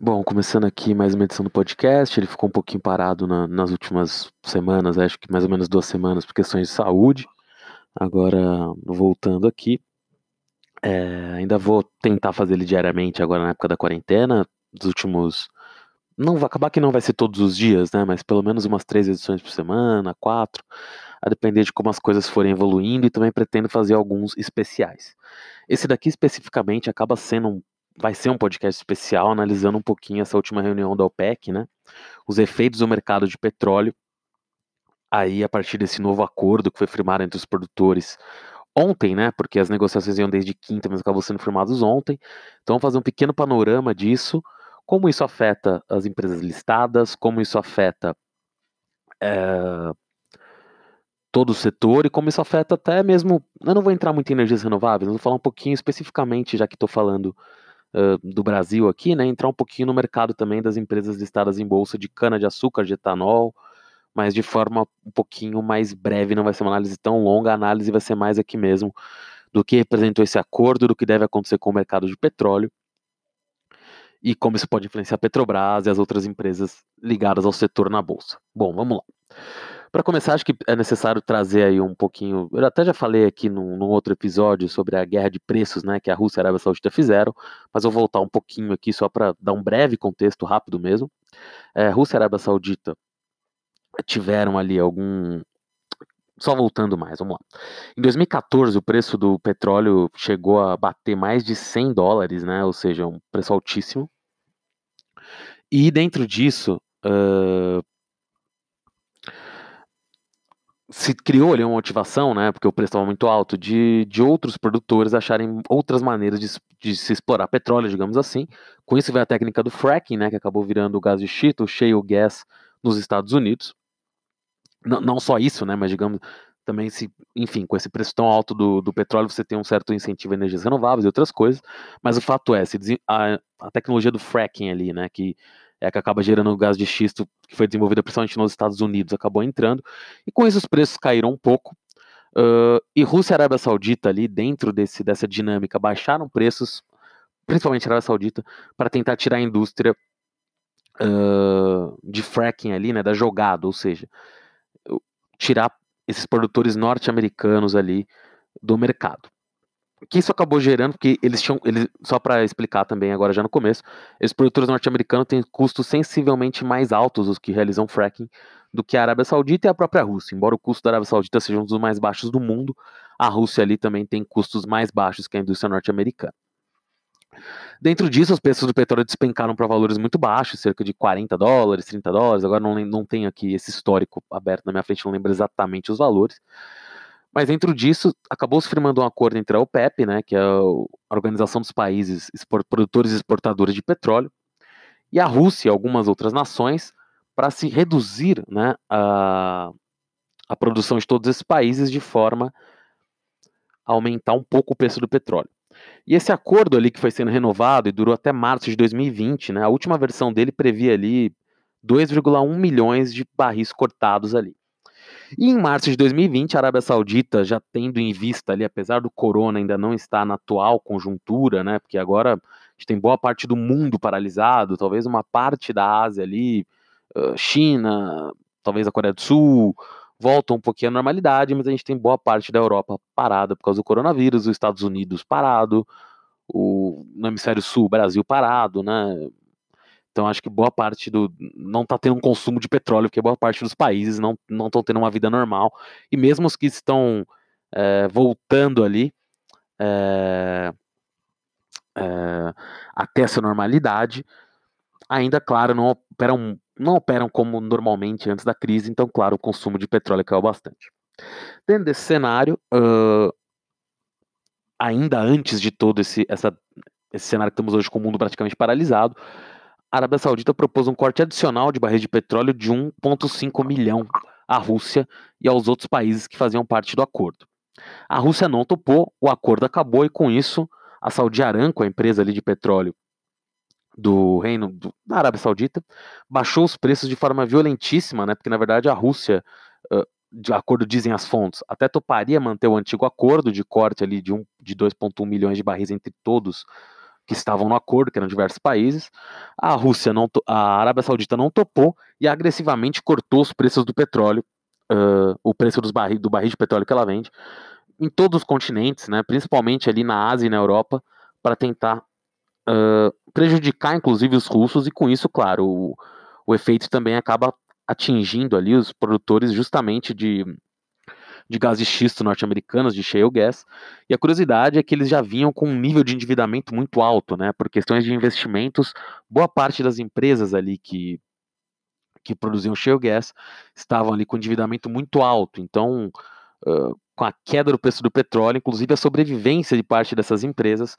Bom, começando aqui mais uma edição do podcast, ele ficou um pouquinho parado na, nas últimas semanas, acho que mais ou menos duas semanas, por questões de saúde. Agora, voltando aqui, é, ainda vou tentar fazer ele diariamente agora na época da quarentena, dos últimos. Não vai acabar que não vai ser todos os dias, né? Mas pelo menos umas três edições por semana, quatro, a depender de como as coisas forem evoluindo, e também pretendo fazer alguns especiais. Esse daqui especificamente acaba sendo um vai ser um podcast especial analisando um pouquinho essa última reunião da OPEC, né? Os efeitos do mercado de petróleo. Aí, a partir desse novo acordo que foi firmado entre os produtores ontem, né? Porque as negociações iam desde quinta, mas acabou sendo firmados ontem. Então, vamos fazer um pequeno panorama disso, como isso afeta as empresas listadas, como isso afeta é, todo o setor e como isso afeta até mesmo. Eu não vou entrar muito em energias renováveis, vou falar um pouquinho especificamente, já que estou falando do Brasil aqui, né, entrar um pouquinho no mercado também das empresas listadas em bolsa de cana-de-açúcar, de etanol, mas de forma um pouquinho mais breve, não vai ser uma análise tão longa, a análise vai ser mais aqui mesmo do que representou esse acordo, do que deve acontecer com o mercado de petróleo e como isso pode influenciar a Petrobras e as outras empresas ligadas ao setor na bolsa. Bom, vamos lá. Para começar, acho que é necessário trazer aí um pouquinho. Eu até já falei aqui num, num, outro episódio sobre a guerra de preços, né, que a Rússia e a Arábia Saudita fizeram, mas vou voltar um pouquinho aqui só para dar um breve contexto rápido mesmo. É, Rússia e Arábia Saudita tiveram ali algum. Só voltando mais, vamos lá. Em 2014, o preço do petróleo chegou a bater mais de 100 dólares, né? Ou seja, um preço altíssimo. E dentro disso, uh, se criou ali uma motivação, né, porque o preço estava muito alto, de, de outros produtores acharem outras maneiras de, de, se explorar petróleo, digamos assim. Com isso veio a técnica do fracking, né, que acabou virando o gás de schist, o shale gas nos Estados Unidos. N não só isso, né, mas digamos também se, enfim, com esse preço tão alto do, do petróleo, você tem um certo incentivo a energias renováveis e outras coisas, mas o fato é, se, a, a tecnologia do fracking ali, né, que é, que acaba gerando o gás de xisto, que foi desenvolvida principalmente nos Estados Unidos, acabou entrando, e com isso os preços caíram um pouco, uh, e Rússia e Arábia Saudita ali, dentro desse, dessa dinâmica, baixaram preços, principalmente a Arábia Saudita, para tentar tirar a indústria uh, de fracking ali, né, da jogada, ou seja, tirar esses produtores norte-americanos ali do mercado que isso acabou gerando, porque eles tinham, eles, só para explicar também agora já no começo, esses produtores norte-americanos têm custos sensivelmente mais altos os que realizam fracking do que a Arábia Saudita e a própria Rússia. Embora o custo da Arábia Saudita seja um dos mais baixos do mundo, a Rússia ali também tem custos mais baixos que a indústria norte-americana. Dentro disso, os preços do petróleo despencaram para valores muito baixos, cerca de 40 dólares, 30 dólares. Agora não, não tenho aqui esse histórico aberto na minha frente, não lembro exatamente os valores. Mas dentro disso, acabou se firmando um acordo entre a OPEP, né, que é a Organização dos Países Produtores e Exportadores de Petróleo, e a Rússia e algumas outras nações, para se reduzir né, a, a produção de todos esses países de forma a aumentar um pouco o preço do petróleo. E esse acordo ali que foi sendo renovado e durou até março de 2020, né, a última versão dele previa ali 2,1 milhões de barris cortados ali. E em março de 2020, a Arábia Saudita, já tendo em vista ali, apesar do corona ainda não estar na atual conjuntura, né? Porque agora a gente tem boa parte do mundo paralisado, talvez uma parte da Ásia ali, China, talvez a Coreia do Sul, voltam um pouquinho à normalidade, mas a gente tem boa parte da Europa parada por causa do coronavírus, os Estados Unidos parado, o, no hemisfério sul, Brasil parado, né? Então acho que boa parte do não está tendo um consumo de petróleo, porque boa parte dos países não estão tendo uma vida normal. E mesmo os que estão é, voltando ali é, é, até essa normalidade, ainda, claro, não operam, não operam como normalmente antes da crise, então, claro, o consumo de petróleo caiu bastante. Dentro desse cenário, uh, ainda antes de todo esse, essa, esse cenário que temos hoje com o mundo praticamente paralisado, a Arábia Saudita propôs um corte adicional de barris de petróleo de 1,5 milhão à Rússia e aos outros países que faziam parte do acordo. A Rússia não topou, o acordo acabou e com isso a Saudi Aramco, a empresa ali de petróleo do reino do, da Arábia Saudita, baixou os preços de forma violentíssima, né? Porque na verdade a Rússia, de acordo dizem as fontes, até toparia manter o antigo acordo de corte ali de, um, de 2,1 milhões de barris entre todos que estavam no acordo, que eram diversos países. A Rússia não, a Arábia Saudita não topou e agressivamente cortou os preços do petróleo, uh, o preço dos barri, do barril de petróleo que ela vende, em todos os continentes, né, principalmente ali na Ásia e na Europa, para tentar uh, prejudicar, inclusive, os russos e com isso, claro, o, o efeito também acaba atingindo ali os produtores justamente de de gás de xisto norte-americanos, de shale gas. E a curiosidade é que eles já vinham com um nível de endividamento muito alto, né? Por questões de investimentos, boa parte das empresas ali que, que produziam shale gas estavam ali com endividamento muito alto. Então, uh, com a queda do preço do petróleo, inclusive a sobrevivência de parte dessas empresas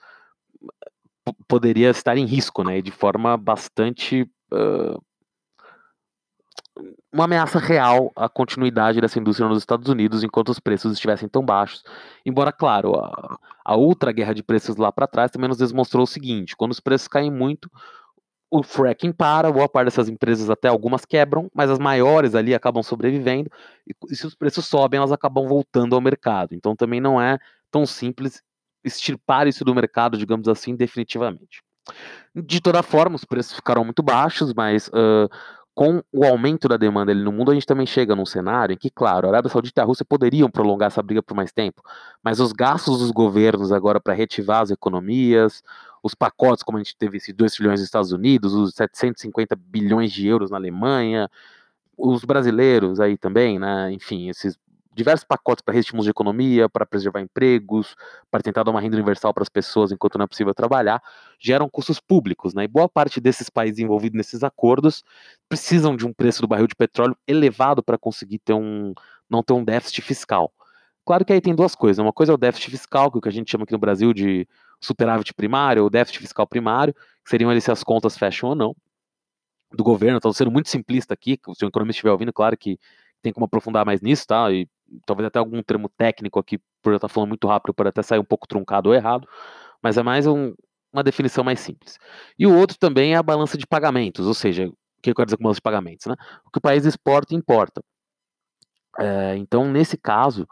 poderia estar em risco, né? De forma bastante uh, uma ameaça real à continuidade dessa indústria nos Estados Unidos enquanto os preços estivessem tão baixos. Embora, claro, a, a outra guerra de preços lá para trás também nos demonstrou o seguinte: quando os preços caem muito, o fracking para, boa parte dessas empresas até algumas quebram, mas as maiores ali acabam sobrevivendo, e, e se os preços sobem, elas acabam voltando ao mercado. Então também não é tão simples extirpar isso do mercado, digamos assim, definitivamente. De toda forma, os preços ficaram muito baixos, mas uh, com o aumento da demanda ali no mundo, a gente também chega num cenário em que, claro, a Arábia Saudita e a Rússia poderiam prolongar essa briga por mais tempo, mas os gastos dos governos agora para reativar as economias, os pacotes, como a gente teve esses 2 trilhões nos Estados Unidos, os 750 bilhões de euros na Alemanha, os brasileiros aí também, né? Enfim, esses diversos pacotes para reestímulos de economia, para preservar empregos, para tentar dar uma renda universal para as pessoas enquanto não é possível trabalhar, geram custos públicos, né? E boa parte desses países envolvidos nesses acordos precisam de um preço do barril de petróleo elevado para conseguir ter um não ter um déficit fiscal. Claro que aí tem duas coisas. Uma coisa é o déficit fiscal, que é o que a gente chama aqui no Brasil de superávit primário, ou déficit fiscal primário, que seriam ali se as contas fecham ou não do governo. Estou sendo muito simplista aqui, se o economista estiver ouvindo, claro que tem como aprofundar mais nisso, tá? E talvez até algum termo técnico aqui, por eu estar falando muito rápido, pode até sair um pouco truncado ou errado, mas é mais um, uma definição mais simples. E o outro também é a balança de pagamentos, ou seja, o que eu quero dizer com balança de pagamentos? Né? O que o país exporta e importa. É, então, nesse caso,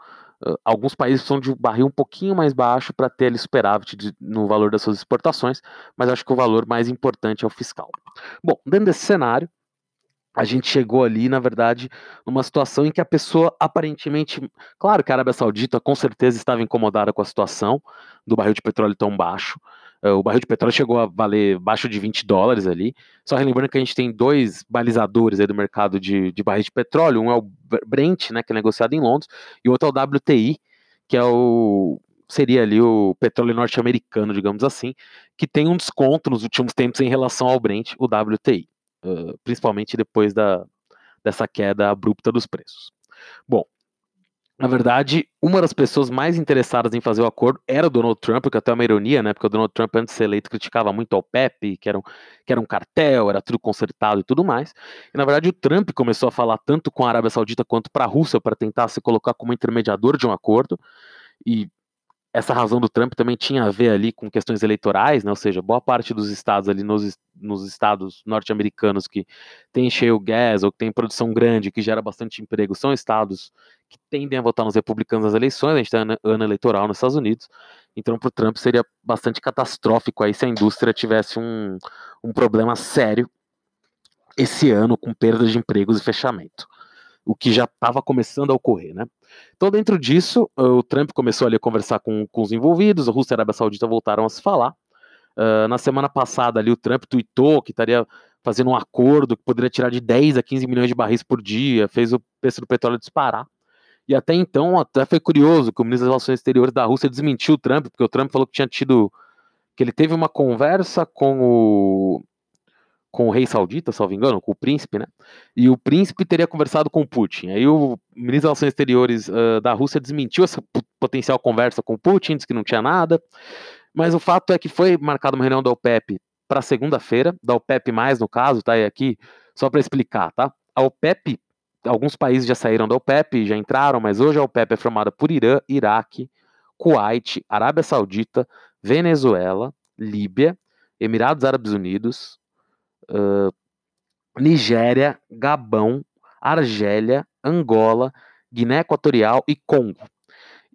alguns países precisam de um barril um pouquinho mais baixo para ter ali superávit de, no valor das suas exportações, mas acho que o valor mais importante é o fiscal. Bom, dentro desse cenário, a gente chegou ali, na verdade, numa situação em que a pessoa aparentemente. Claro que a Arábia Saudita com certeza estava incomodada com a situação do barril de petróleo tão baixo. Eh, o barril de petróleo chegou a valer baixo de 20 dólares ali. Só lembrando que a gente tem dois balizadores aí do mercado de, de barril de petróleo. Um é o Brent, né, que é negociado em Londres, e o outro é o WTI, que é o. Seria ali o petróleo norte-americano, digamos assim, que tem um desconto nos últimos tempos em relação ao Brent, o WTI principalmente depois da, dessa queda abrupta dos preços. Bom, na verdade, uma das pessoas mais interessadas em fazer o acordo era o Donald Trump, que até é uma ironia, né? Porque o Donald Trump, antes de ser eleito, criticava muito ao PEP, que era, um, que era um cartel, era tudo consertado e tudo mais. E na verdade, o Trump começou a falar tanto com a Arábia Saudita quanto para a Rússia para tentar se colocar como intermediador de um acordo. E essa razão do Trump também tinha a ver ali com questões eleitorais, né? ou seja, boa parte dos estados ali nos, nos estados norte-americanos que tem shale gas ou que tem produção grande, que gera bastante emprego, são estados que tendem a votar nos republicanos nas eleições, a gente está ano, ano eleitoral nos Estados Unidos, então para o Trump seria bastante catastrófico aí se a indústria tivesse um, um problema sério esse ano com perda de empregos e fechamento o que já estava começando a ocorrer, né? Então, dentro disso, o Trump começou ali a conversar com, com os envolvidos, a Rússia e a Arábia Saudita voltaram a se falar. Uh, na semana passada, ali, o Trump tweetou que estaria fazendo um acordo que poderia tirar de 10 a 15 milhões de barris por dia, fez o preço do petróleo disparar. E até então, até foi curioso que o ministro das Relações Exteriores da Rússia desmentiu o Trump, porque o Trump falou que tinha tido. que ele teve uma conversa com o com o rei saudita, salvo engano, com o príncipe, né? E o príncipe teria conversado com o Putin. Aí o ministro das Relações Exteriores uh, da Rússia desmentiu essa potencial conversa com o Putin, disse que não tinha nada. Mas o fato é que foi marcada uma reunião da OPEP para segunda-feira, da OPEP mais no caso, tá? E aqui só para explicar, tá? A OPEP, alguns países já saíram da OPEP, já entraram, mas hoje a OPEP é formada por Irã, Iraque, Kuwait, Arábia Saudita, Venezuela, Líbia, Emirados Árabes Unidos, Nigéria, Gabão, Argélia, Angola, Guiné Equatorial e Congo.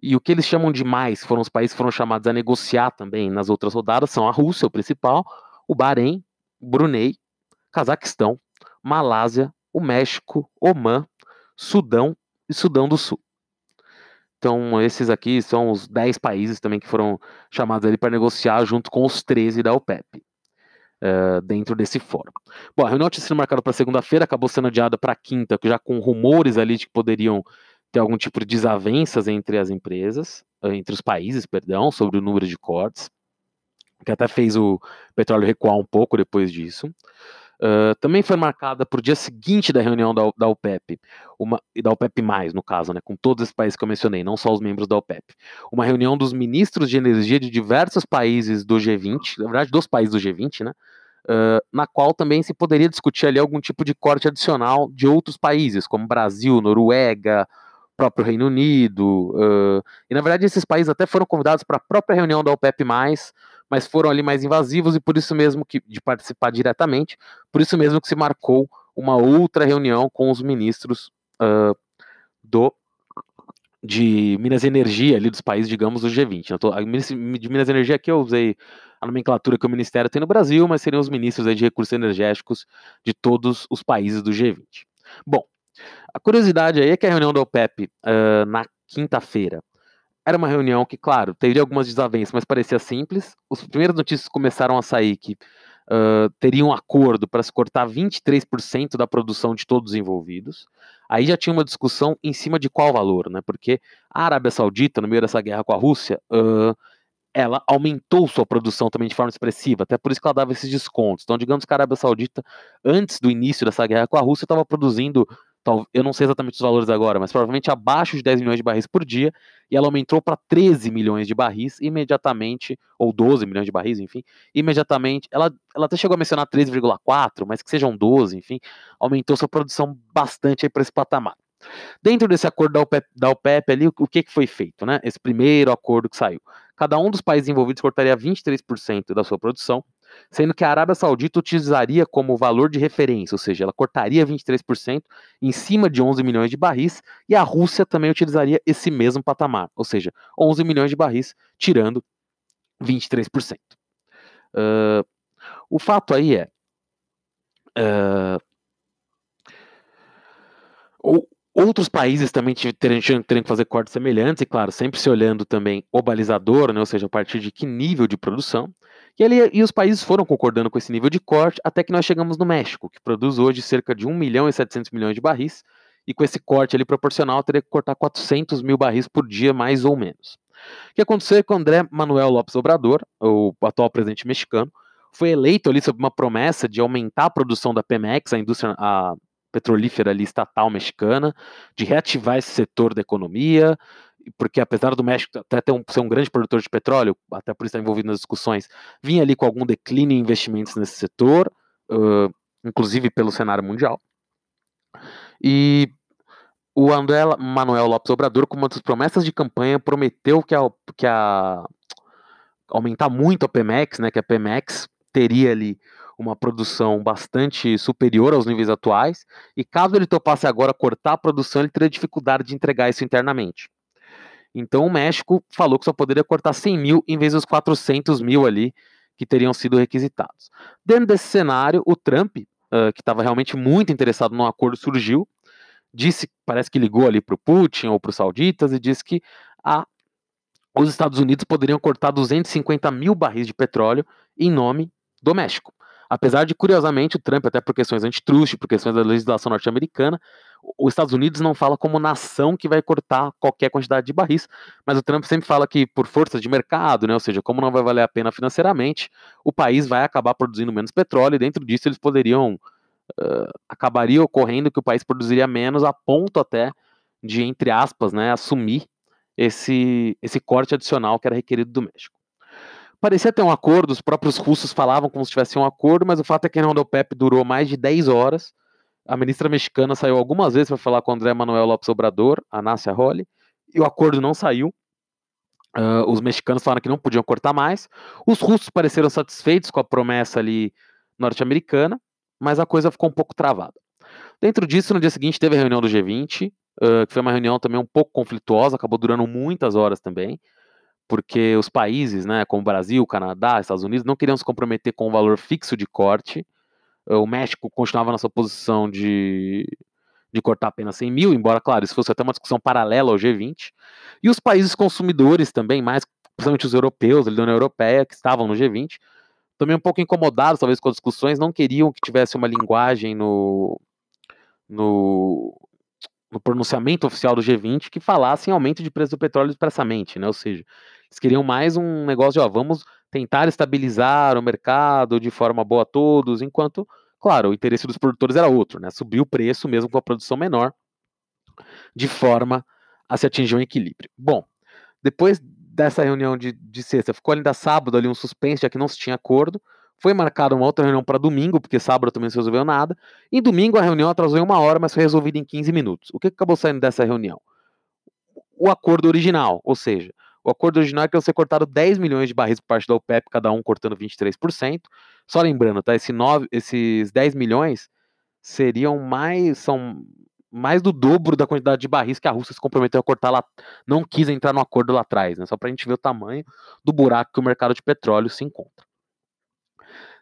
E o que eles chamam de mais, foram os países que foram chamados a negociar também nas outras rodadas, são a Rússia, o principal, o Bahrein, Brunei, Cazaquistão, Malásia, o México, Omã, Sudão e Sudão do Sul. Então, esses aqui são os 10 países também que foram chamados ali para negociar junto com os 13 da OPEP. Uh, dentro desse fórum. Bom, a reunião tinha sido marcada para segunda-feira, acabou sendo adiada para quinta, já com rumores ali de que poderiam ter algum tipo de desavenças entre as empresas, eh, entre os países, perdão, sobre o número de cortes, que até fez o petróleo recuar um pouco depois disso. Uh, também foi marcada para o dia seguinte da reunião da, da OPEP, uma, e da OPEP, no caso, né, com todos esses países que eu mencionei, não só os membros da OPEP. Uma reunião dos ministros de energia de diversos países do G20, na verdade, dos países do G20, né, uh, na qual também se poderia discutir ali algum tipo de corte adicional de outros países, como Brasil, Noruega, próprio Reino Unido. Uh, e na verdade, esses países até foram convidados para a própria reunião da OPEP, mas foram ali mais invasivos e por isso mesmo que de participar diretamente, por isso mesmo que se marcou uma outra reunião com os ministros uh, do de Minas e Energia ali dos países, digamos, do G20. Né? de Minas e Energia aqui eu usei a nomenclatura que o Ministério tem no Brasil, mas seriam os ministros de recursos energéticos de todos os países do G20. Bom, a curiosidade aí é que a reunião da OPEP uh, na quinta-feira era uma reunião que, claro, teve algumas desavenças, mas parecia simples. As primeiras notícias começaram a sair que uh, teria um acordo para se cortar 23% da produção de todos os envolvidos. Aí já tinha uma discussão em cima de qual valor, né? Porque a Arábia Saudita, no meio dessa guerra com a Rússia, uh, ela aumentou sua produção também de forma expressiva, até por isso que ela dava esses descontos. Então, digamos que a Arábia Saudita, antes do início dessa guerra com a Rússia, estava produzindo eu não sei exatamente os valores agora, mas provavelmente abaixo de 10 milhões de barris por dia, e ela aumentou para 13 milhões de barris imediatamente, ou 12 milhões de barris, enfim, imediatamente, ela, ela até chegou a mencionar 13,4, mas que sejam 12, enfim, aumentou sua produção bastante para esse patamar. Dentro desse acordo da OPEP, da OPEP ali, o que, que foi feito, né? Esse primeiro acordo que saiu. Cada um dos países envolvidos cortaria 23% da sua produção, sendo que a Arábia Saudita utilizaria como valor de referência, ou seja, ela cortaria 23% em cima de 11 milhões de barris, e a Rússia também utilizaria esse mesmo patamar, ou seja, 11 milhões de barris, tirando 23%. Uh, o fato aí é. Uh, Outros países também teriam, que fazer cortes semelhantes, e claro, sempre se olhando também o balizador, né, ou seja, a partir de que nível de produção. E, ali, e os países foram concordando com esse nível de corte até que nós chegamos no México, que produz hoje cerca de 1 milhão e 700 milhões de barris, e com esse corte ali proporcional teria que cortar 400 mil barris por dia, mais ou menos. O que aconteceu é que o André Manuel Lopes Obrador, o atual presidente mexicano, foi eleito ali sob uma promessa de aumentar a produção da Pemex, a indústria a petrolífera ali estatal mexicana, de reativar esse setor da economia, porque apesar do México até ter um, ser um grande produtor de petróleo, até por estar envolvido nas discussões, vinha ali com algum declínio em investimentos nesse setor, uh, inclusive pelo cenário mundial. E o André Manuel Lopes Obrador, com uma das promessas de campanha, prometeu que a, que a aumentar muito a Pemex, né, que a Pemex teria ali uma produção bastante superior aos níveis atuais, e caso ele topasse agora cortar a produção, ele teria dificuldade de entregar isso internamente. Então o México falou que só poderia cortar 100 mil em vez dos 400 mil ali que teriam sido requisitados. Dentro desse cenário, o Trump, uh, que estava realmente muito interessado no acordo, surgiu, disse, parece que ligou ali para o Putin ou para os sauditas e disse que a, os Estados Unidos poderiam cortar 250 mil barris de petróleo em nome do México. Apesar de, curiosamente, o Trump, até por questões antitruste, por questões da legislação norte-americana, os Estados Unidos não fala como nação que vai cortar qualquer quantidade de barris, mas o Trump sempre fala que por força de mercado, né, ou seja, como não vai valer a pena financeiramente, o país vai acabar produzindo menos petróleo e dentro disso eles poderiam uh, acabaria ocorrendo que o país produziria menos a ponto até de entre aspas, né, assumir esse esse corte adicional que era requerido do México. Parecia ter um acordo, os próprios russos falavam como se tivesse um acordo, mas o fato é que a reunião do OPEP durou mais de 10 horas a ministra mexicana saiu algumas vezes para falar com o André Manuel Lopes Obrador, a Nácia Holly, e o acordo não saiu. Uh, os mexicanos falaram que não podiam cortar mais. Os russos pareceram satisfeitos com a promessa ali norte-americana, mas a coisa ficou um pouco travada. Dentro disso, no dia seguinte, teve a reunião do G20, uh, que foi uma reunião também um pouco conflituosa, acabou durando muitas horas também, porque os países, né, como Brasil, Canadá, Estados Unidos, não queriam se comprometer com o valor fixo de corte. Uh, o México continuava na sua posição de, de cortar apenas 100 mil, embora, claro, isso fosse até uma discussão paralela ao G20. E os países consumidores também, mais principalmente os europeus, da União Europeia, que estavam no G20, também um pouco incomodados, talvez, com as discussões, não queriam que tivesse uma linguagem no, no, no pronunciamento oficial do G20 que falasse em aumento de preço do petróleo expressamente, né? Ou seja, eles queriam mais um negócio de, ó, vamos tentar estabilizar o mercado de forma boa a todos, enquanto, claro, o interesse dos produtores era outro, né? Subir o preço mesmo com a produção menor, de forma a se atingir um equilíbrio. Bom, depois dessa reunião de, de sexta, ficou ainda sábado ali um suspense, já que não se tinha acordo. Foi marcada uma outra reunião para domingo, porque sábado também não se resolveu nada. Em domingo a reunião atrasou em uma hora, mas foi resolvida em 15 minutos. O que acabou saindo dessa reunião? O acordo original, ou seja, o acordo original é que ia ser cortado 10 milhões de barris por parte da OPEP, cada um cortando 23%. Só lembrando, tá? Esse 9, esses 10 milhões seriam mais. são mais do dobro da quantidade de barris que a Rússia se comprometeu a cortar lá, não quis entrar no acordo lá atrás, né? Só para a gente ver o tamanho do buraco que o mercado de petróleo se encontra.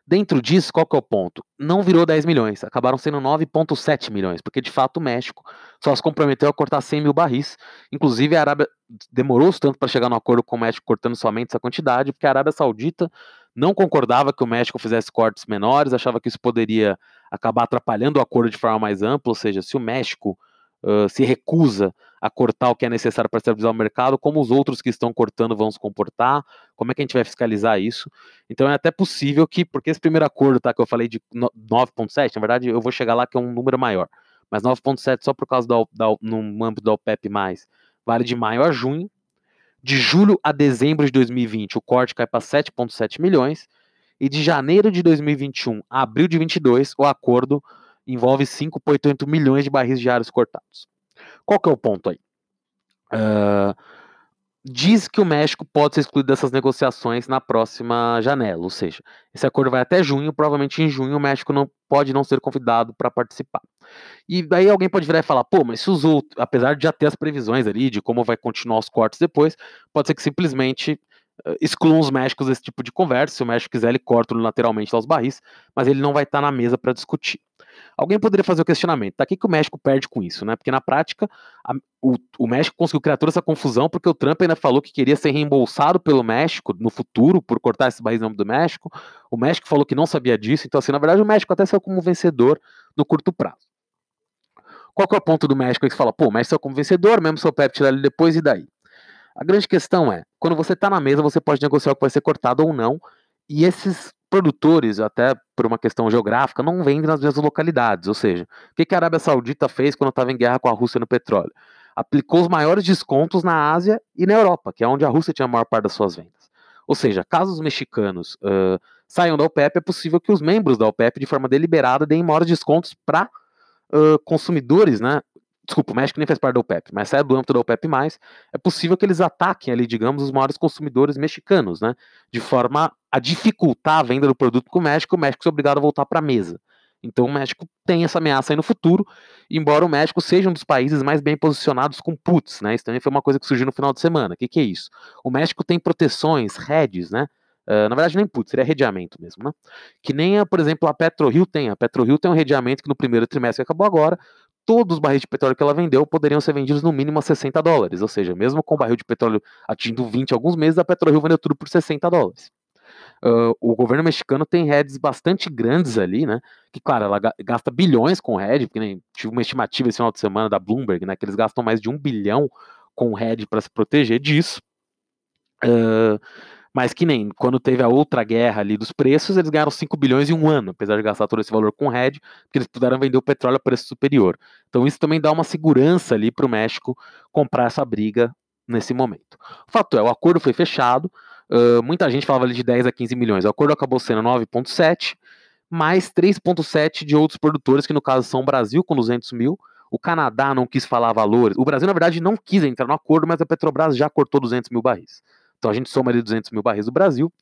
Dentro disso, qual que é o ponto? Não virou 10 milhões, acabaram sendo 9,7 milhões, porque de fato o México só se comprometeu a cortar 100 mil barris. Inclusive, a Arábia demorou tanto para chegar no acordo com o México cortando somente essa quantidade, porque a Arábia Saudita não concordava que o México fizesse cortes menores, achava que isso poderia acabar atrapalhando o acordo de forma mais ampla, ou seja, se o México se recusa a cortar o que é necessário para estabilizar o mercado, como os outros que estão cortando vão se comportar, como é que a gente vai fiscalizar isso. Então é até possível que, porque esse primeiro acordo tá, que eu falei de 9,7, na verdade eu vou chegar lá que é um número maior, mas 9,7 só por causa da, da, no âmbito da OPEP+, vale de maio a junho, de julho a dezembro de 2020, o corte cai para 7,7 milhões. E de janeiro de 2021 a abril de 22, o acordo envolve 5,8 milhões de barris diários cortados. Qual que é o ponto aí? Uh, diz que o México pode ser excluído dessas negociações na próxima janela, ou seja, esse acordo vai até junho, provavelmente em junho o México não pode não ser convidado para participar. E daí alguém pode virar e falar, pô, mas se os outros, apesar de já ter as previsões ali de como vai continuar os cortes depois, pode ser que simplesmente uh, excluam os Méxicos desse tipo de conversa, se o México quiser ele corta lateralmente aos barris, mas ele não vai estar tá na mesa para discutir. Alguém poderia fazer o questionamento, tá? O que, que o México perde com isso, né? Porque na prática, a, o, o, México conseguiu criar toda essa confusão porque o Trump ainda falou que queria ser reembolsado pelo México no futuro por cortar esse país em nome do México. O México falou que não sabia disso, então, assim, na verdade, o México até saiu como vencedor no curto prazo. Qual que é o ponto do México? Que fala, pô, o México saiu como vencedor, mesmo se o PEP tirar ele depois, e daí? A grande questão é, quando você está na mesa, você pode negociar o que vai ser cortado ou não, e esses produtores, até por uma questão geográfica, não vendem nas mesmas localidades. Ou seja, o que a Arábia Saudita fez quando estava em guerra com a Rússia no petróleo? Aplicou os maiores descontos na Ásia e na Europa, que é onde a Rússia tinha a maior parte das suas vendas. Ou seja, caso os mexicanos uh, saiam da OPEP, é possível que os membros da OPEP, de forma deliberada, deem maiores descontos para uh, consumidores, né? Desculpa, o México nem faz parte da OPEP, mas sai do âmbito da OPEP+, é possível que eles ataquem ali, digamos, os maiores consumidores mexicanos, né? De forma a dificultar a venda do produto com o México, o México é obrigado a voltar para a mesa. Então o México tem essa ameaça aí no futuro, embora o México seja um dos países mais bem posicionados com puts, né? Isso também foi uma coisa que surgiu no final de semana. O que, que é isso? O México tem proteções, redes, né? Uh, na verdade, nem putz, seria redeamento mesmo, né? Que nem, por exemplo, a PetroRio tem. A PetroRio tem um redeamento que no primeiro trimestre acabou agora, todos os barris de petróleo que ela vendeu poderiam ser vendidos no mínimo a 60 dólares. Ou seja, mesmo com o barril de petróleo atingindo 20 alguns meses, a PetroRio vendeu tudo por 60 dólares. Uh, o governo mexicano tem heads bastante grandes ali, né? Que, claro, ela gasta bilhões com head, porque nem tive uma estimativa esse final de semana da Bloomberg, né? Que eles gastam mais de um bilhão com head para se proteger disso. Uh, mas que nem quando teve a outra guerra ali dos preços, eles ganharam 5 bilhões em um ano, apesar de gastar todo esse valor com head, porque eles puderam vender o petróleo a preço superior. Então isso também dá uma segurança ali para o México comprar essa briga nesse momento. O fato é, o acordo foi fechado, Uh, muita gente falava ali de 10 a 15 milhões. O acordo acabou sendo 9,7, mais 3,7 de outros produtores, que no caso são o Brasil com 200 mil. O Canadá não quis falar valores. O Brasil, na verdade, não quis entrar no acordo, mas a Petrobras já cortou 200 mil barris. Então a gente soma ali 200 mil barris do Brasil.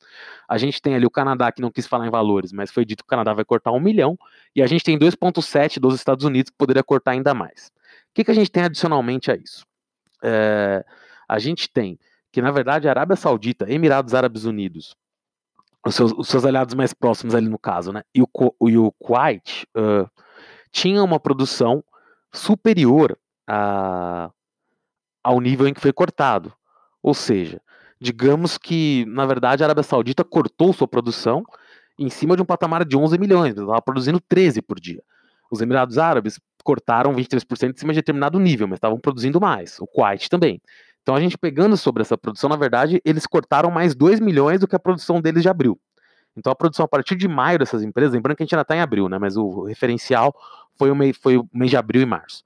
A gente tem ali o Canadá que não quis falar em valores, mas foi dito que o Canadá vai cortar um milhão. E a gente tem 2,7 dos Estados Unidos que poderia cortar ainda mais. que, que a gente tem adicionalmente a isso? É, a gente tem que, na verdade, a Arábia Saudita, Emirados Árabes Unidos, os seus, os seus aliados mais próximos ali no caso, né, e o, e o Kuwait, uh, tinham uma produção superior a, ao nível em que foi cortado. Ou seja, digamos que, na verdade, a Arábia Saudita cortou sua produção em cima de um patamar de 11 milhões, estava produzindo 13 por dia. Os Emirados Árabes cortaram 23% em cima de determinado nível, mas estavam produzindo mais. O Kuwait também. Então a gente pegando sobre essa produção, na verdade, eles cortaram mais 2 milhões do que a produção deles de abril. Então a produção a partir de maio dessas empresas, lembrando que a gente ainda está em abril, né? Mas o referencial foi o, mês, foi o mês de abril e março.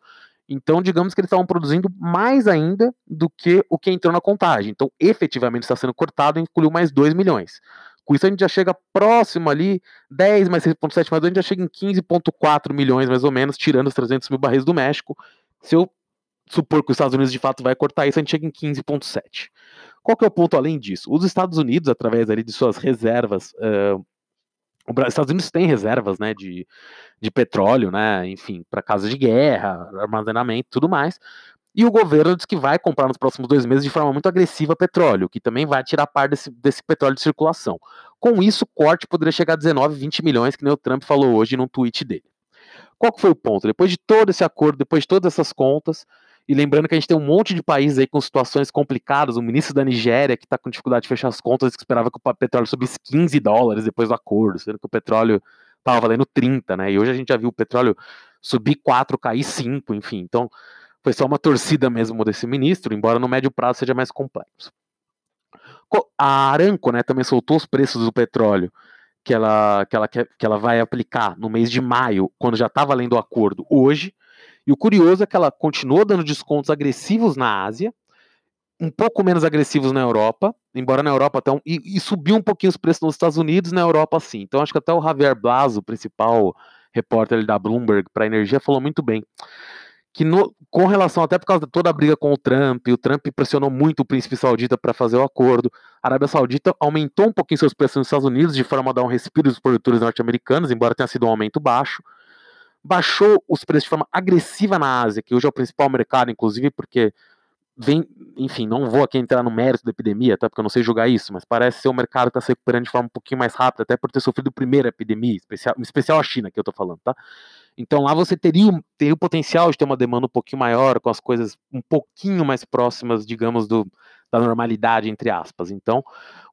Então, digamos que eles estavam produzindo mais ainda do que o que entrou na contagem. Então, efetivamente está sendo cortado e incluiu mais 2 milhões. Com isso, a gente já chega próximo ali, 10 mais 6,7 mais 2, a gente já chega em 15,4 milhões, mais ou menos, tirando os 300 mil barris do México. Se eu supor que os Estados Unidos de fato vai cortar isso, a gente chega em 15,7. Qual que é o ponto além disso? Os Estados Unidos, através ali de suas reservas, uh, os Estados Unidos tem reservas, né, de, de petróleo, né, enfim, para casos de guerra, armazenamento, tudo mais. E o governo diz que vai comprar nos próximos dois meses de forma muito agressiva petróleo, que também vai tirar parte desse, desse petróleo de circulação. Com isso, o corte poderia chegar a 19, 20 milhões, que nem o Trump falou hoje num tweet dele. Qual que foi o ponto? Depois de todo esse acordo, depois de todas essas contas, e lembrando que a gente tem um monte de países aí com situações complicadas, o ministro da Nigéria que está com dificuldade de fechar as contas, que esperava que o petróleo subisse 15 dólares depois do acordo, sendo que o petróleo estava valendo 30, né? E hoje a gente já viu o petróleo subir 4, cair 5, enfim. Então, foi só uma torcida mesmo desse ministro, embora no médio prazo seja mais complexo. A Aranco né, também soltou os preços do petróleo que ela, que, ela, que ela vai aplicar no mês de maio, quando já está valendo o acordo hoje. E o curioso é que ela continuou dando descontos agressivos na Ásia, um pouco menos agressivos na Europa, embora na Europa até um, e, e, subiu um pouquinho os preços nos Estados Unidos, na Europa sim. Então acho que até o Javier Blas, o principal repórter da Bloomberg para energia, falou muito bem que no, com relação, até por causa de toda a briga com o Trump, o Trump pressionou muito o príncipe saudita para fazer o acordo. A Arábia Saudita aumentou um pouquinho seus preços nos Estados Unidos, de forma a dar um respiro aos produtores norte-americanos, embora tenha sido um aumento baixo. Baixou os preços de forma agressiva na Ásia, que hoje é o principal mercado, inclusive, porque vem, enfim, não vou aqui entrar no mérito da epidemia, tá? Porque eu não sei julgar isso, mas parece ser um mercado está se recuperando de forma um pouquinho mais rápida, até por ter sofrido a primeira epidemia, especial, especial a China, que eu tô falando, tá? Então lá você teria, teria o potencial de ter uma demanda um pouquinho maior, com as coisas um pouquinho mais próximas, digamos, do, da normalidade, entre aspas. Então,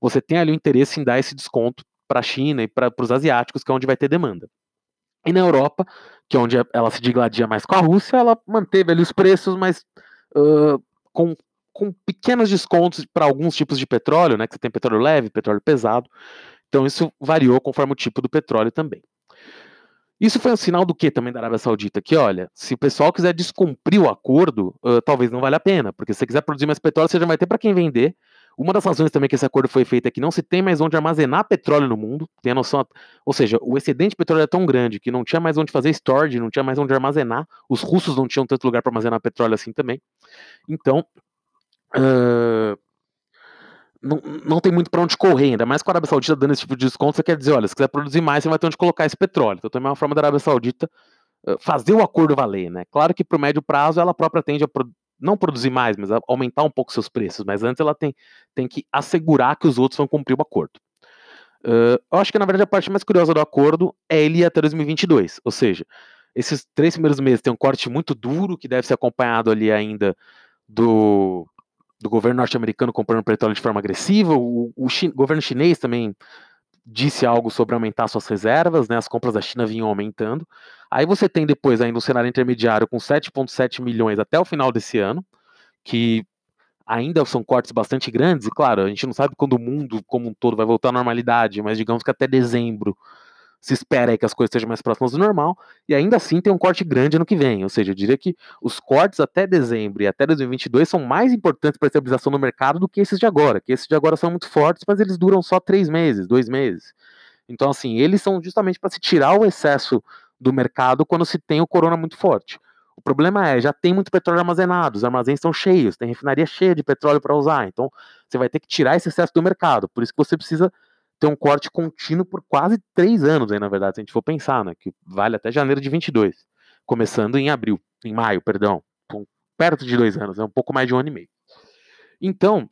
você tem ali o interesse em dar esse desconto para a China e para os asiáticos, que é onde vai ter demanda. E na Europa, que é onde ela se digladia mais com a Rússia, ela manteve ali os preços, mas uh, com, com pequenos descontos para alguns tipos de petróleo, né? Que você tem petróleo leve, petróleo pesado. Então isso variou conforme o tipo do petróleo também. Isso foi um sinal do que também da Arábia Saudita? Que olha, se o pessoal quiser descumprir o acordo, uh, talvez não valha a pena, porque se você quiser produzir mais petróleo, você já vai ter para quem vender. Uma das razões também que esse acordo foi feito é que não se tem mais onde armazenar petróleo no mundo. Tem a noção, ou seja, o excedente de petróleo é tão grande que não tinha mais onde fazer storage, não tinha mais onde armazenar. Os russos não tinham tanto lugar para armazenar petróleo assim também. Então, uh, não, não tem muito para onde correr, ainda mais com a Arábia Saudita dando esse tipo de desconto, você quer dizer, olha, se quiser produzir mais, você vai ter onde colocar esse petróleo. Então também é uma forma da Arábia Saudita fazer o acordo valer, né? Claro que para o médio prazo ela própria tende a pro não produzir mais, mas aumentar um pouco seus preços, mas antes ela tem, tem que assegurar que os outros vão cumprir o acordo. Uh, eu acho que na verdade a parte mais curiosa do acordo é ele ir até 2022, ou seja, esses três primeiros meses tem um corte muito duro que deve ser acompanhado ali ainda do do governo norte-americano comprando petróleo de forma agressiva, o, o governo chinês também disse algo sobre aumentar suas reservas, né, as compras da China vinham aumentando. Aí você tem depois ainda um cenário intermediário com 7,7 milhões até o final desse ano, que ainda são cortes bastante grandes, e claro, a gente não sabe quando o mundo como um todo vai voltar à normalidade, mas digamos que até dezembro se espera que as coisas estejam mais próximas do normal, e ainda assim tem um corte grande ano que vem. Ou seja, eu diria que os cortes até dezembro e até 2022 são mais importantes para a estabilização do mercado do que esses de agora, que esses de agora são muito fortes, mas eles duram só três meses, dois meses. Então, assim, eles são justamente para se tirar o excesso do mercado quando se tem o corona muito forte. O problema é, já tem muito petróleo armazenado, os armazéns estão cheios, tem refinaria cheia de petróleo para usar, então você vai ter que tirar esse excesso do mercado. Por isso que você precisa ter um corte contínuo por quase três anos aí, na verdade, se a gente for pensar, né? Que vale até janeiro de 22, começando em abril, em maio, perdão. perto de dois anos, é um pouco mais de um ano e meio. Então,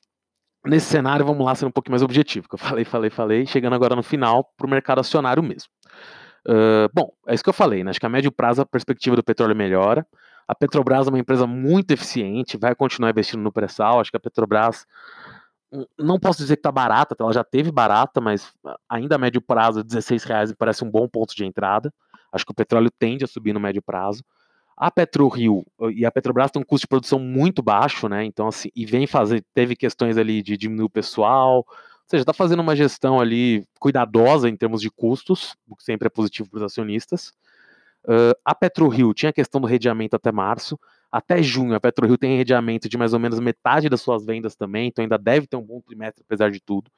nesse cenário, vamos lá ser um pouquinho mais objetivo, que eu falei, falei, falei, chegando agora no final para o mercado acionário mesmo. Uh, bom, é isso que eu falei, né? Acho que a médio prazo a perspectiva do petróleo melhora. A Petrobras é uma empresa muito eficiente, vai continuar investindo no pré-sal. Acho que a Petrobras não posso dizer que está barata, ela já teve barata, mas ainda a médio prazo, 16 reais parece um bom ponto de entrada. Acho que o petróleo tende a subir no médio prazo. A PetroRio e a Petrobras têm um custo de produção muito baixo, né? Então, assim, e vem fazer, teve questões ali de diminuir o pessoal, ou seja, está fazendo uma gestão ali cuidadosa em termos de custos, o que sempre é positivo para os acionistas. Uh, a PetroRio tinha a questão do redeamento até março, até junho, a PetroRio tem redeamento de mais ou menos metade das suas vendas também, então ainda deve ter um bom trimestre, apesar de tudo.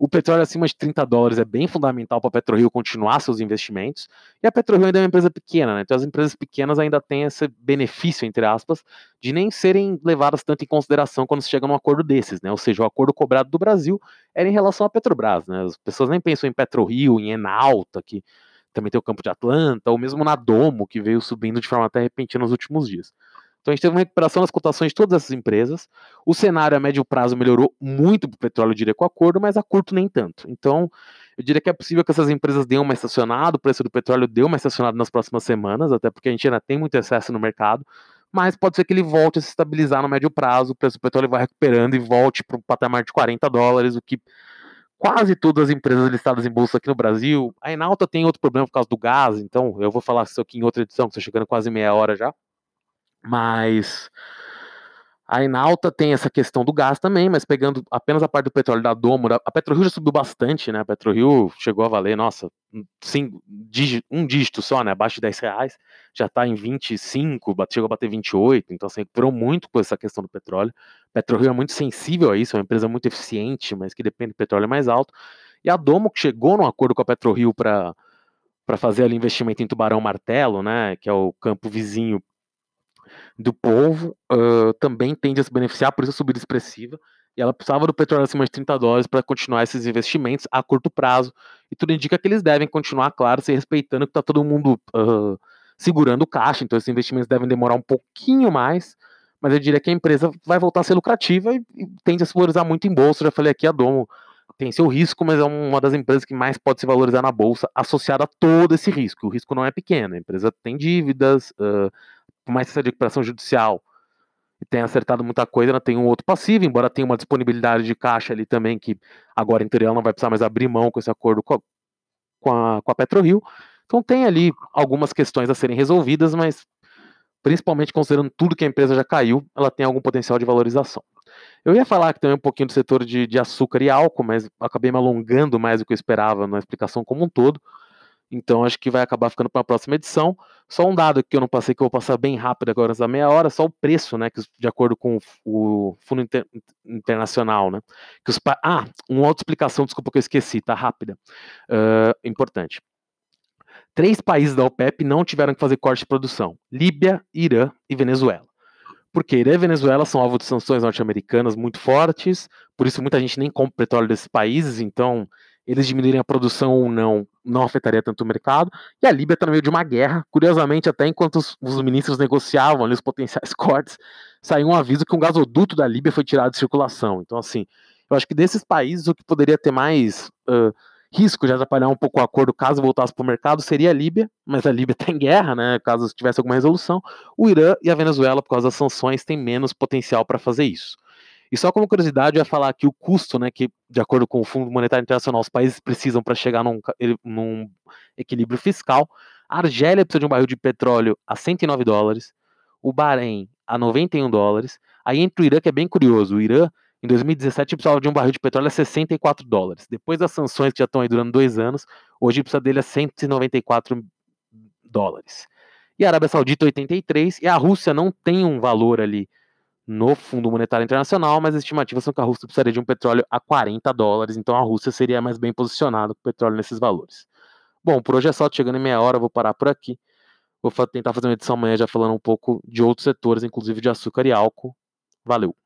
O petróleo acima de 30 dólares é bem fundamental para a PetroRio continuar seus investimentos. E a PetroRio ainda é uma empresa pequena, né? Então as empresas pequenas ainda têm esse benefício, entre aspas, de nem serem levadas tanto em consideração quando se chega num acordo desses, né? Ou seja, o acordo cobrado do Brasil era em relação à Petrobras, né? As pessoas nem pensam em PetroRio, em Enalta, que também tem o campo de Atlanta, ou mesmo na Domo, que veio subindo de forma até repentina nos últimos dias. Então a gente teve uma recuperação das cotações de todas essas empresas. O cenário a médio prazo melhorou muito para o petróleo, eu diria, com acordo, mas a curto nem tanto. Então, eu diria que é possível que essas empresas dêem uma estacionada, o preço do petróleo dê uma estacionada nas próximas semanas, até porque a gente ainda tem muito excesso no mercado, mas pode ser que ele volte a se estabilizar no médio prazo, o preço do petróleo vai recuperando e volte para o patamar de 40 dólares, o que quase todas as empresas listadas em bolsa aqui no Brasil. A Enalta tem outro problema por causa do gás, então eu vou falar isso aqui em outra edição, que está chegando quase meia hora já. Mas a Enalta tem essa questão do gás também, mas pegando apenas a parte do petróleo da Domo, a PetroRio já subiu bastante, né? A PetroRio chegou a valer, nossa, cinco, um dígito só, né? Abaixo de 10 reais, já está em 25, chegou a bater 28, então assim, recuperou muito com essa questão do petróleo. A PetroRio é muito sensível a isso, é uma empresa muito eficiente, mas que depende do petróleo mais alto. E a Domo, que chegou num acordo com a PetroRio para para fazer ali investimento em Tubarão Martelo, né, que é o campo vizinho do povo uh, também tende a se beneficiar, por isso a subida expressiva. E ela precisava do petróleo acima de 30 dólares para continuar esses investimentos a curto prazo. E tudo indica que eles devem continuar, claro, se respeitando que está todo mundo uh, segurando o caixa. Então esses investimentos devem demorar um pouquinho mais. Mas eu diria que a empresa vai voltar a ser lucrativa e, e tende a se valorizar muito em bolsa. Eu já falei aqui, a Domo tem seu risco, mas é uma das empresas que mais pode se valorizar na bolsa, associada a todo esse risco. O risco não é pequeno, a empresa tem dívidas, uh, por mais que seja de recuperação judicial e tenha acertado muita coisa, ela tem um outro passivo, embora tenha uma disponibilidade de caixa ali também, que agora em teoria não vai precisar mais abrir mão com esse acordo com a, com a, com a PetroRio. Então tem ali algumas questões a serem resolvidas, mas principalmente considerando tudo que a empresa já caiu, ela tem algum potencial de valorização. Eu ia falar que também um pouquinho do setor de, de açúcar e álcool, mas acabei me alongando mais do que eu esperava na explicação como um todo. Então acho que vai acabar ficando para a próxima edição. Só um dado que eu não passei, que eu vou passar bem rápido agora da meia hora, só o preço, né? Que, de acordo com o, Fundo Inter, Internacional, né? Que os, ah, uma outra explicação, desculpa que eu esqueci, tá rápida. Uh, importante. Três países da OPEP não tiveram que fazer corte de produção: Líbia, Irã e Venezuela. Porque Irã e Venezuela são alvo de sanções norte-americanas muito fortes, por isso muita gente nem compra petróleo desses países, então eles diminuírem a produção ou não, não afetaria tanto o mercado. E a Líbia está no meio de uma guerra. Curiosamente, até enquanto os, os ministros negociavam ali os potenciais cortes, saiu um aviso que um gasoduto da Líbia foi tirado de circulação. Então, assim, eu acho que desses países o que poderia ter mais uh, risco de atrapalhar um pouco o acordo caso voltasse para o mercado seria a Líbia, mas a Líbia está em guerra, né? Caso tivesse alguma resolução. O Irã e a Venezuela, por causa das sanções, têm menos potencial para fazer isso. E só como curiosidade, eu ia falar que o custo, né, que de acordo com o Fundo Monetário Internacional, os países precisam para chegar num, num, equilíbrio fiscal. A Argélia precisa de um barril de petróleo a 109 dólares, o Bahrein a 91 dólares. Aí entre o Irã, que é bem curioso, o Irã em 2017 precisava de um barril de petróleo a 64 dólares. Depois das sanções que já estão aí durando dois anos, hoje precisa dele a 194 dólares. E a Arábia Saudita 83 e a Rússia não tem um valor ali no Fundo Monetário Internacional, mas as estimativas são que a Rússia precisaria de um petróleo a 40 dólares, então a Rússia seria mais bem posicionada com o petróleo nesses valores. Bom, por hoje é só, chegando em meia hora, vou parar por aqui. Vou tentar fazer uma edição amanhã já falando um pouco de outros setores, inclusive de açúcar e álcool. Valeu!